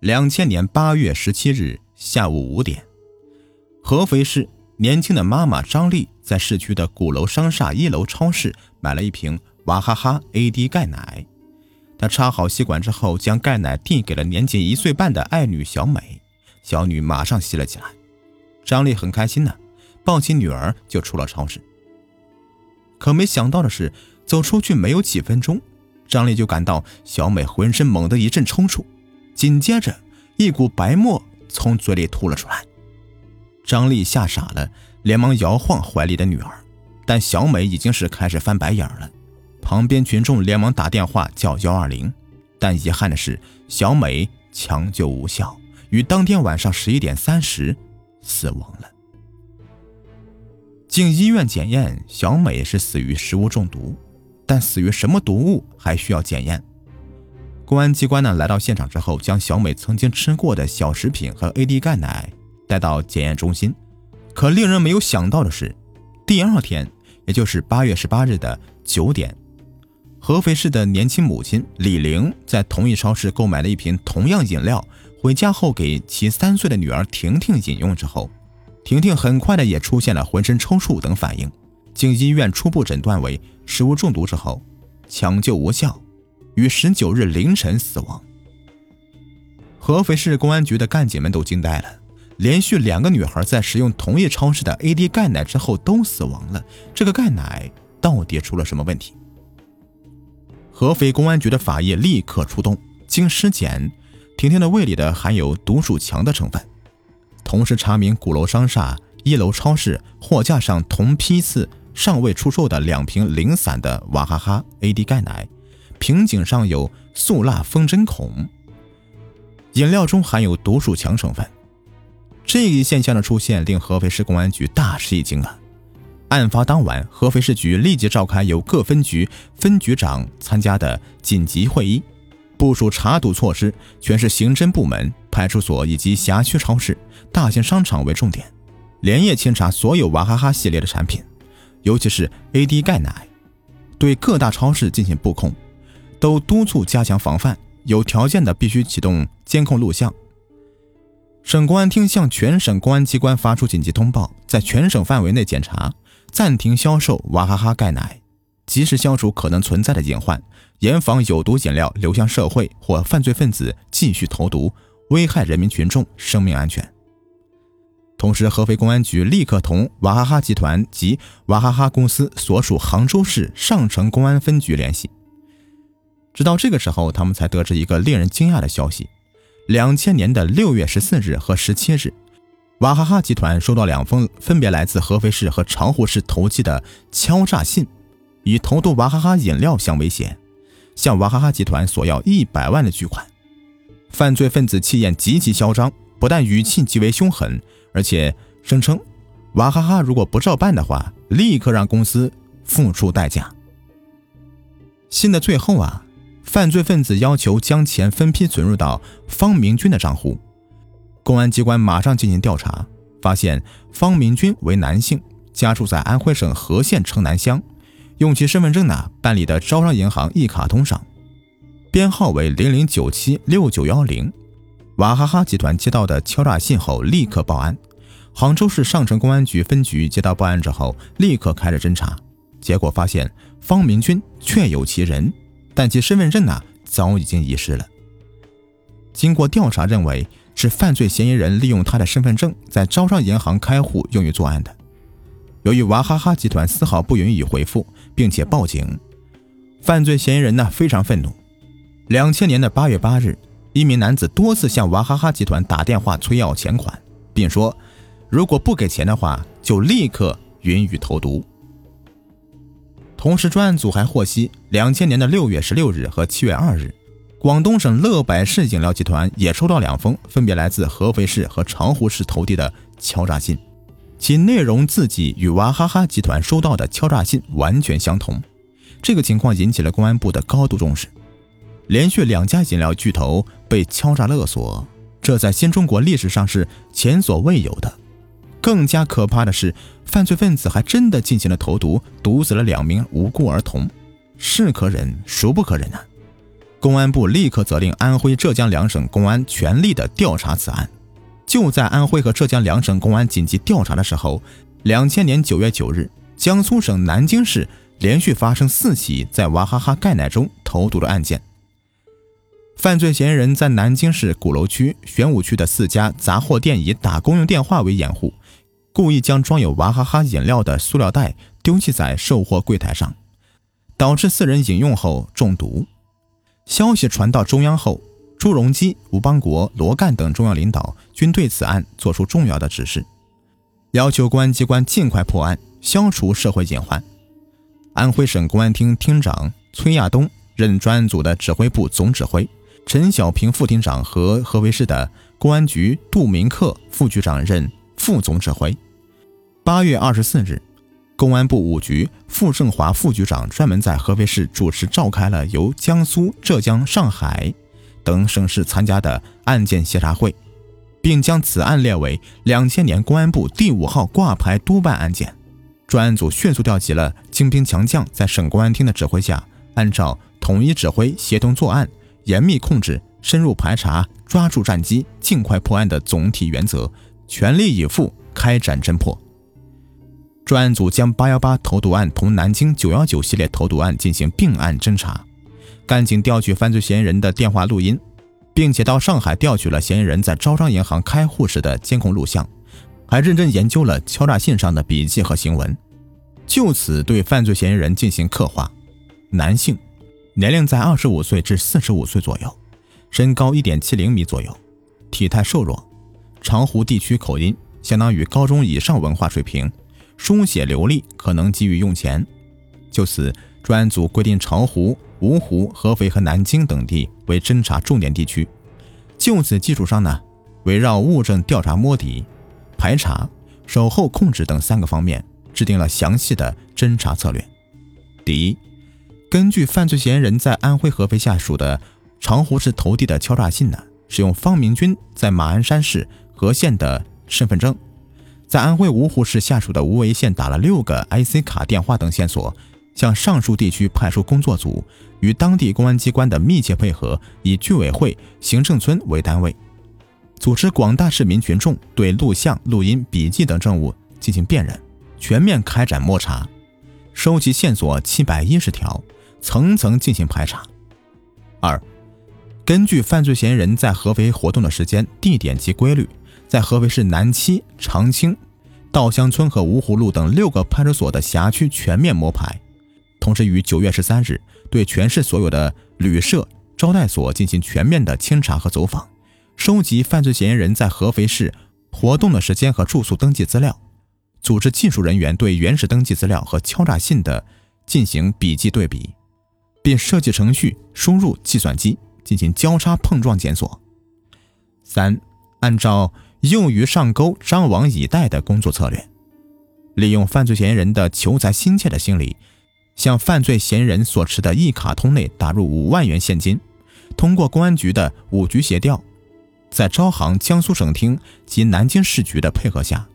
两千年八月十七日下午五点，合肥市年轻的妈妈张丽在市区的鼓楼商厦一楼超市买了一瓶娃哈哈 AD 钙奶。她插好吸管之后，将钙奶递给了年仅一岁半的爱女小美。小女马上吸了起来。张丽很开心呢，抱起女儿就出了超市。可没想到的是，走出去没有几分钟，张丽就感到小美浑身猛地一阵抽搐，紧接着一股白沫从嘴里吐了出来。张丽吓傻了，连忙摇晃怀里的女儿，但小美已经是开始翻白眼了。旁边群众连忙打电话叫幺二零，但遗憾的是，小美抢救无效，于当天晚上十一点三十死亡了。经医院检验，小美是死于食物中毒，但死于什么毒物还需要检验。公安机关呢来到现场之后，将小美曾经吃过的小食品和 AD 钙奶带到检验中心。可令人没有想到的是，第二天，也就是八月十八日的九点。合肥市的年轻母亲李玲在同一超市购买了一瓶同样饮料，回家后给其三岁的女儿婷婷饮用之后，婷婷很快的也出现了浑身抽搐等反应，经医院初步诊断为食物中毒之后，抢救无效，于十九日凌晨死亡。合肥市公安局的干警们都惊呆了，连续两个女孩在食用同一超市的 AD 钙奶之后都死亡了，这个钙奶到底出了什么问题？合肥公安局的法医立刻出动，经尸检，婷婷的胃里的含有毒鼠强的成分，同时查明鼓楼商厦一楼超市货架上同批次尚未出售的两瓶零散的娃哈哈 AD 钙奶，瓶颈上有塑蜡封针孔，饮料中含有毒鼠强成分。这一现象的出现令合肥市公安局大吃一惊啊！案发当晚，合肥市局立即召开由各分局分局长参加的紧急会议，部署查堵措施，全市刑侦部门、派出所以及辖区超市、大型商场为重点，连夜清查所有娃哈哈系列的产品，尤其是 AD 钙奶，对各大超市进行布控，都督促加强防范，有条件的必须启动监控录像。省公安厅向全省公安机关发出紧急通报，在全省范围内检查。暂停销售娃哈哈钙奶，及时消除可能存在的隐患，严防有毒饮料流向社会或犯罪分子继续投毒，危害人民群众生命安全。同时，合肥公安局立刻同娃哈哈集团及娃哈哈公司所属杭州市上城公安分局联系。直到这个时候，他们才得知一个令人惊讶的消息：两千年的六月十四日和十七日。娃哈哈集团收到两封分别来自合肥市和长湖市投机的敲诈信，以投毒娃哈哈饮料相威胁，向娃哈哈集团索要一百万的巨款。犯罪分子气焰极其嚣张，不但语气极为凶狠，而且声称娃哈哈如果不照办的话，立刻让公司付出代价。信的最后啊，犯罪分子要求将钱分批存入到方明军的账户。公安机关马上进行调查，发现方明军为男性，家住在安徽省和县城南乡，用其身份证呢办理的招商银行一卡通上，编号为零零九七六九幺零。娃哈哈集团接到的敲诈信后，立刻报案。杭州市上城公安局分局接到报案之后，立刻开始侦查，结果发现方明军确有其人，但其身份证呢早已经遗失了。经过调查，认为。是犯罪嫌疑人利用他的身份证在招商银行开户用于作案的。由于娃哈哈集团丝毫不予以回复，并且报警，犯罪嫌疑人呢非常愤怒。两千年的八月八日，一名男子多次向娃哈哈集团打电话催要钱款，并说如果不给钱的话，就立刻允予投毒。同时，专案组还获悉，两千年的六月十六日和七月二日。广东省乐百氏饮料集团也收到两封分别来自合肥市和长湖市投递的敲诈信，其内容字迹与娃哈哈集团收到的敲诈信完全相同。这个情况引起了公安部的高度重视。连续两家饮料巨头被敲诈勒索，这在新中国历史上是前所未有的。更加可怕的是，犯罪分子还真的进行了投毒，毒死了两名无辜儿童，是可忍孰不可忍啊！公安部立刻责令安徽、浙江两省公安全力的调查此案。就在安徽和浙江两省公安紧急调查的时候，两千年九月九日，江苏省南京市连续发生四起在娃哈哈钙奶中投毒的案件。犯罪嫌疑人在南京市鼓楼区、玄武区的四家杂货店以打公用电话为掩护，故意将装有娃哈哈饮料的塑料袋丢弃在售货柜台上，导致四人饮用后中毒。消息传到中央后，朱镕基、吴邦国、罗干等重要领导均对此案作出重要的指示，要求公安机关尽快破案，消除社会隐患。安徽省公安厅厅长崔亚东任专案组的指挥部总指挥。陈小平副厅长和合肥市的公安局杜明克副局长任副总指挥。八月二十四日，公安部五局傅胜华副局长专门在合肥市主持召开了由江苏、浙江、上海等省市参加的案件协查会，并将此案列为两千年公安部第五号挂牌督办案件。专案组迅速调集了精兵强将，在省公安厅的指挥下，按照统一指挥、协同作案。严密控制、深入排查、抓住战机、尽快破案的总体原则，全力以赴开展侦破。专案组将八幺八投毒案同南京九幺九系列投毒案进行并案侦查，赶紧调取犯罪嫌疑人的电话录音，并且到上海调取了嫌疑人在招商银行开户时的监控录像，还认真研究了敲诈信上的笔记和行文，就此对犯罪嫌疑人进行刻画。男性。年龄在二十五岁至四十五岁左右，身高一点七零米左右，体态瘦弱，长湖地区口音，相当于高中以上文化水平，书写流利，可能急于用钱。就此，专案组规定巢湖、芜湖、合肥和南京等地为侦查重点地区。就此基础上呢，围绕物证调查摸底、排查、守候控制等三个方面，制定了详细的侦查策略。第一。根据犯罪嫌疑人在安徽合肥下属的长湖市投递的敲诈信呢，使用方明军在马鞍山市和县的身份证，在安徽芜湖市下属的无为县打了六个 IC 卡电话等线索，向上述地区派出工作组，与当地公安机关的密切配合，以居委会、行政村为单位，组织广大市民群众对录像、录音、笔记等证物进行辨认，全面开展摸查，收集线索七百一十条。层层进行排查。二，根据犯罪嫌疑人在合肥活动的时间、地点及规律，在合肥市南七、长青、稻香村和芜湖路等六个派出所的辖区全面摸排，同时于九月十三日对全市所有的旅社、招待所进行全面的清查和走访，收集犯罪嫌疑人在合肥市活动的时间和住宿登记资料，组织技术人员对原始登记资料和敲诈信的进行笔迹对比。并设计程序输入计算机进行交叉碰撞检索。三，按照“用于上钩，张网以待”的工作策略，利用犯罪嫌疑人的求财心切的心理，向犯罪嫌疑人所持的一卡通内打入五万元现金。通过公安局的五局协调，在招行江苏省厅及南京市局的配合下，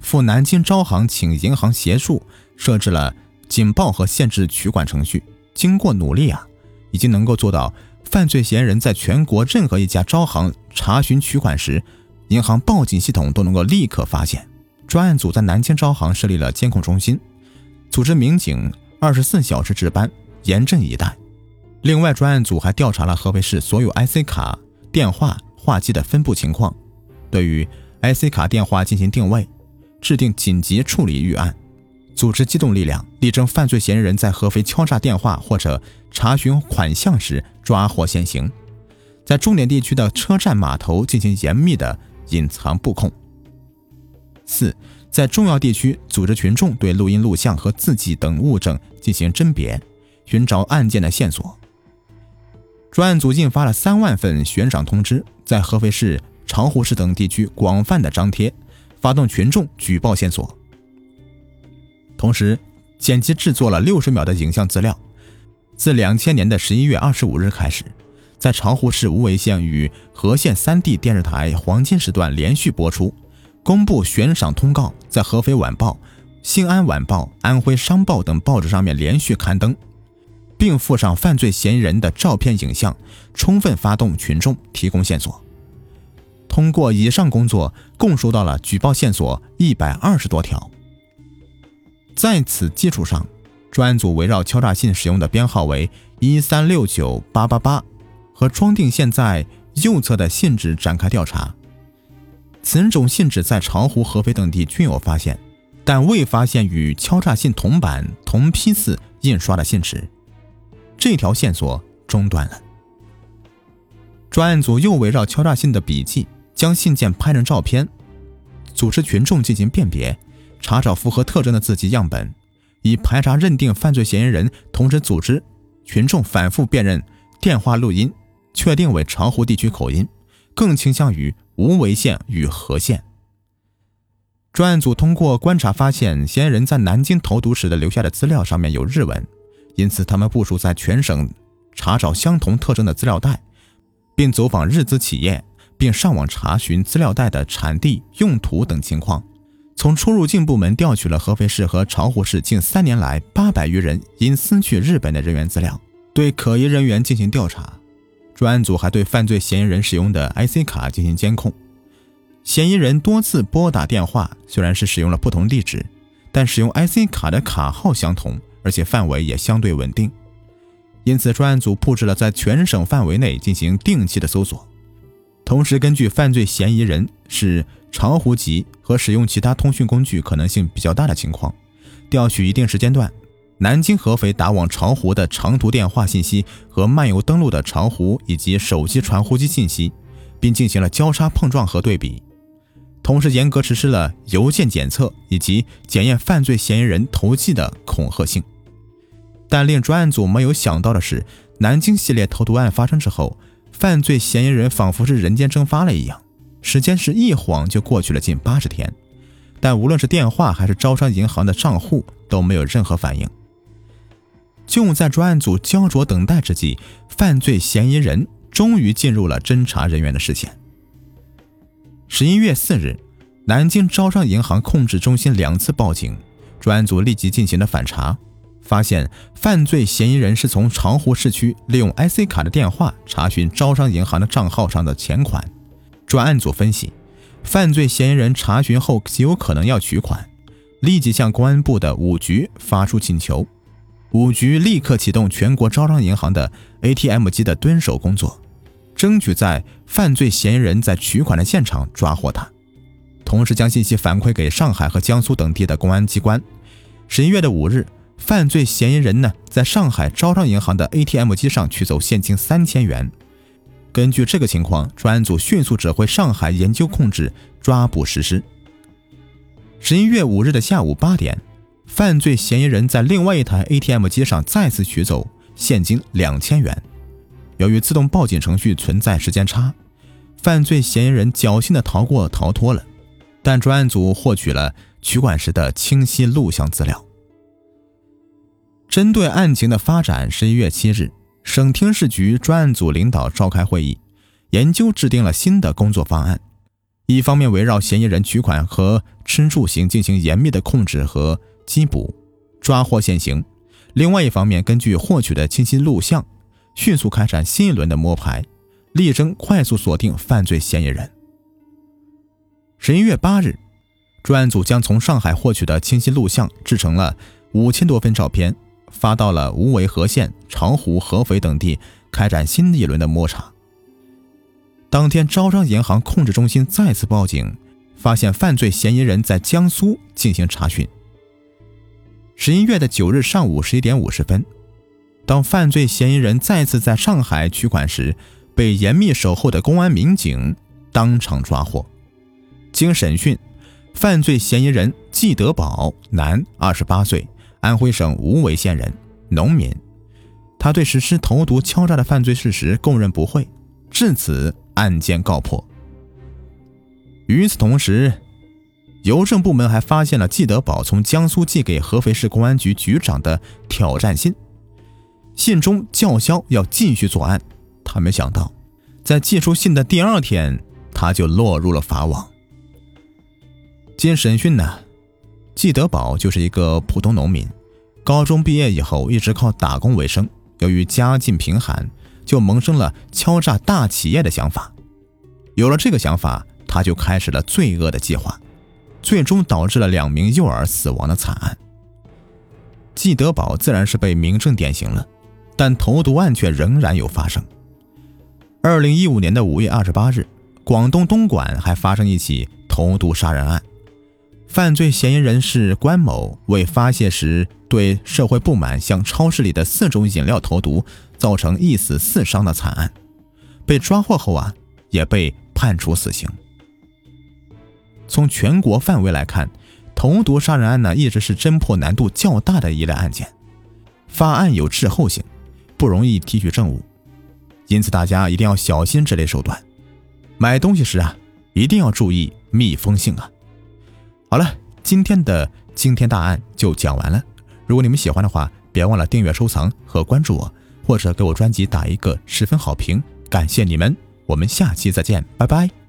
赴南京招行请银行协助设置了警报和限制取款程序。经过努力啊，已经能够做到犯罪嫌疑人在全国任何一家招行查询取款时，银行报警系统都能够立刻发现。专案组在南京招行设立了监控中心，组织民警二十四小时值班，严阵以待。另外，专案组还调查了合肥市所有 IC 卡电话话机的分布情况，对于 IC 卡电话进行定位，制定紧急处理预案。组织机动力量，力争犯罪嫌疑人在合肥敲诈电话或者查询款项时抓获现行，在重点地区的车站码头进行严密的隐藏布控。四，在重要地区组织群众对录音、录像和字迹等物证进行甄别，寻找案件的线索。专案组印发了三万份悬赏通知，在合肥市、巢湖市等地区广泛的张贴，发动群众举报线索。同时，剪辑制作了六十秒的影像资料。自两千年的十一月二十五日开始，在巢湖市无为县与和县三地电视台黄金时段连续播出，公布悬赏通告，在《合肥晚报》《新安晚报》《安徽商报》等报纸上面连续刊登，并附上犯罪嫌疑人的照片、影像，充分发动群众提供线索。通过以上工作，共收到了举报线索一百二十多条。在此基础上，专案组围绕敲诈信使用的编号为一三六九八八八和装订现在右侧的信纸展开调查。此种信纸在巢湖、合肥等地均有发现，但未发现与敲诈信铜版、同批次印刷的信纸。这条线索中断了。专案组又围绕敲诈信的笔迹，将信件拍成照片，组织群众进行辨别，查找符合特征的字迹样本，以排查认定犯罪嫌疑人。同时，组织群众反复辨认电话录音，确定为巢湖地区口音，更倾向于无为县与和县。专案组通过观察发现，嫌疑人在南京投毒时的留下的资料上面有日文。因此，他们部署在全省查找相同特征的资料袋，并走访日资企业，并上网查询资料袋的产地、用途等情况。从出入境部门调取了合肥市和巢湖市近三年来八百余人因私去日本的人员资料，对可疑人员进行调查。专案组还对犯罪嫌疑人使用的 IC 卡进行监控。嫌疑人多次拨打电话，虽然是使用了不同地址，但使用 IC 卡的卡号相同。而且范围也相对稳定，因此专案组布置了在全省范围内进行定期的搜索，同时根据犯罪嫌疑人是巢湖籍和使用其他通讯工具可能性比较大的情况，调取一定时间段南京、合肥打往巢湖的长途电话信息和漫游登录的巢湖以及手机传呼机信息，并进行了交叉碰撞和对比，同时严格实施了邮件检测以及检验犯罪嫌疑人投寄的恐吓性。但令专案组没有想到的是，南京系列投毒案发生之后，犯罪嫌疑人仿佛是人间蒸发了一样，时间是一晃就过去了近八十天，但无论是电话还是招商银行的账户都没有任何反应。就在专案组焦灼等待之际，犯罪嫌疑人终于进入了侦查人员的视线。十一月四日，南京招商银行控制中心两次报警，专案组立即进行了反查。发现犯罪嫌疑人是从巢湖市区利用 IC 卡的电话查询招商银行的账号上的钱款。专案组分析，犯罪嫌疑人查询后极有可能要取款，立即向公安部的五局发出请求。五局立刻启动全国招商银行的 ATM 机的蹲守工作，争取在犯罪嫌疑人在取款的现场抓获他，同时将信息反馈给上海和江苏等地的公安机关。十一月的五日。犯罪嫌疑人呢，在上海招商银行的 ATM 机上取走现金三千元。根据这个情况，专案组迅速指挥上海研究控制抓捕实施。十一月五日的下午八点，犯罪嫌疑人在另外一台 ATM 机上再次取走现金两千元。由于自动报警程序存在时间差，犯罪嫌疑人侥幸的逃过逃脱了。但专案组获取了取款时的清晰录像资料。针对案情的发展，十一月七日，省厅市局专案组领导召开会议，研究制定了新的工作方案。一方面围绕嫌疑人取款和吃住行进行严密的控制和缉捕，抓获现行；另外一方面，根据获取的清晰录像，迅速开展新一轮的摸排，力争快速锁定犯罪嫌疑人。十一月八日，专案组将从上海获取的清晰录像制成了五千多份照片。发到了无为和县、巢湖、合肥等地，开展新一轮的摸查。当天，招商银行控制中心再次报警，发现犯罪嫌疑人在江苏进行查询。十一月的九日上午十一点五十分，当犯罪嫌疑人再次在上海取款时，被严密守候的公安民警当场抓获。经审讯，犯罪嫌疑人季德宝，男，二十八岁。安徽省无为县人，农民，他对实施投毒敲诈的犯罪事实供认不讳，至此案件告破。与此同时，邮政部门还发现了季德宝从江苏寄给合肥市公安局局长的挑战信，信中叫嚣要继续作案。他没想到，在寄出信的第二天，他就落入了法网。经审讯呢？季德宝就是一个普通农民，高中毕业以后一直靠打工为生，由于家境贫寒，就萌生了敲诈大企业的想法。有了这个想法，他就开始了罪恶的计划，最终导致了两名幼儿死亡的惨案。季德宝自然是被明正典刑了，但投毒案却仍然有发生。二零一五年的五月二十八日，广东东莞还发生一起投毒杀人案，犯罪嫌疑人是关某，为发泄时对社会不满，向超市里的四种饮料投毒，造成一死四伤的惨案。被抓获后啊，也被判处死刑。从全国范围来看。投毒杀人案呢，一直是侦破难度较大的一类案件，发案有滞后性，不容易提取证物，因此大家一定要小心这类手段。买东西时啊，一定要注意密封性啊。好了，今天的惊天大案就讲完了。如果你们喜欢的话，别忘了订阅、收藏和关注我，或者给我专辑打一个十分好评，感谢你们。我们下期再见，拜拜。